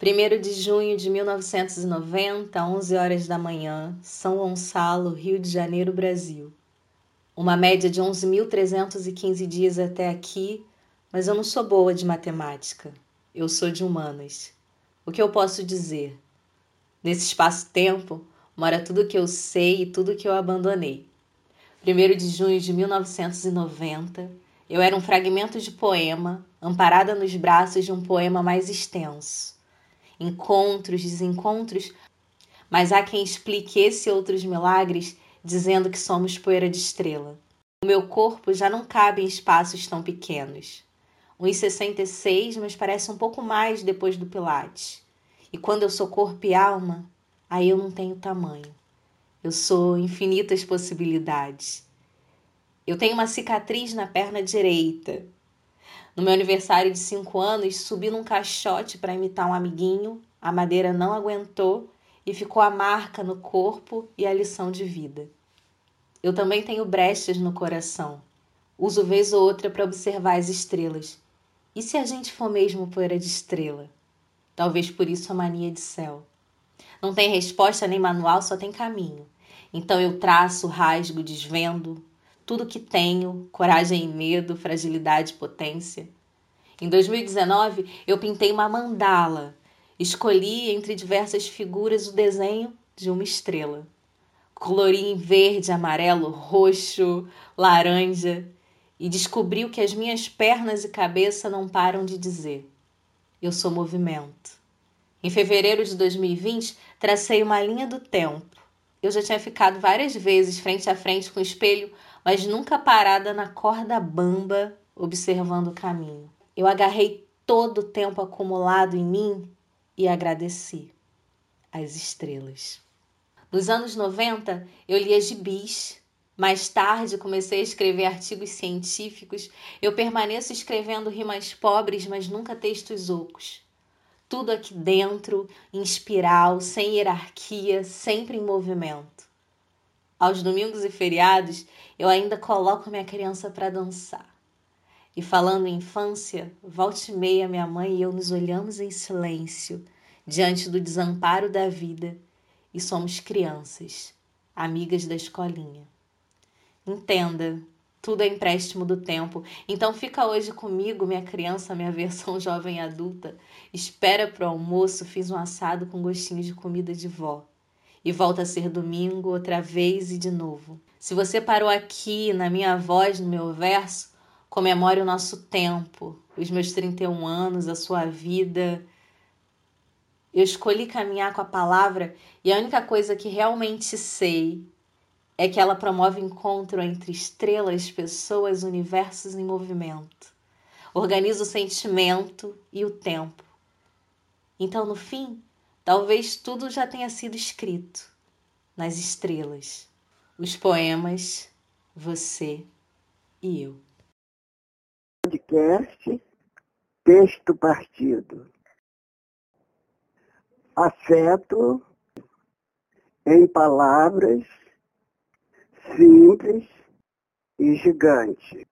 1 de junho de 1990, 11 horas da manhã, São Gonçalo, Rio de Janeiro, Brasil. Uma média de 11.315 dias até aqui, mas eu não sou boa de matemática. Eu sou de humanas. O que eu posso dizer? Nesse espaço-tempo, mora tudo que eu sei e tudo que eu abandonei. 1 de junho de 1990, eu era um fragmento de poema, amparada nos braços de um poema mais extenso encontros, desencontros, mas há quem explique esse e outros milagres dizendo que somos poeira de estrela. O meu corpo já não cabe em espaços tão pequenos. 1,66, mas parece um pouco mais depois do Pilates. E quando eu sou corpo e alma, aí eu não tenho tamanho. Eu sou infinitas possibilidades. Eu tenho uma cicatriz na perna direita, no meu aniversário de 5 anos, subi num caixote para imitar um amiguinho, a madeira não aguentou e ficou a marca no corpo e a lição de vida. Eu também tenho brechas no coração. Uso vez ou outra para observar as estrelas. E se a gente for mesmo poeira de estrela? Talvez por isso a mania de céu. Não tem resposta nem manual, só tem caminho. Então eu traço, rasgo, desvendo, tudo que tenho, coragem e medo, fragilidade e potência. Em 2019, eu pintei uma mandala. Escolhi entre diversas figuras o desenho de uma estrela. Colori em verde, amarelo, roxo, laranja e descobri o que as minhas pernas e cabeça não param de dizer. Eu sou movimento. Em fevereiro de 2020, tracei uma linha do tempo. Eu já tinha ficado várias vezes frente a frente com o espelho mas nunca parada na corda bamba observando o caminho. Eu agarrei todo o tempo acumulado em mim e agradeci as estrelas. Nos anos 90, eu lia gibis. Mais tarde, comecei a escrever artigos científicos. Eu permaneço escrevendo rimas pobres, mas nunca textos ocos. Tudo aqui dentro, em espiral, sem hierarquia, sempre em movimento. Aos domingos e feriados, eu ainda coloco minha criança para dançar. E falando em infância, volte meia minha mãe e eu nos olhamos em silêncio diante do desamparo da vida e somos crianças, amigas da escolinha. Entenda, tudo é empréstimo do tempo. Então fica hoje comigo, minha criança, minha versão jovem adulta. Espera pro almoço, fiz um assado com gostinho de comida de vó e volta a ser domingo outra vez e de novo. Se você parou aqui na minha voz, no meu verso, comemore o nosso tempo, os meus 31 anos, a sua vida. Eu escolhi caminhar com a palavra e a única coisa que realmente sei é que ela promove encontro entre estrelas, pessoas, universos em movimento. Organiza o sentimento e o tempo. Então, no fim, Talvez tudo já tenha sido escrito nas estrelas, os poemas, você e eu. Podcast Texto Partido. Afeto em palavras simples e gigante.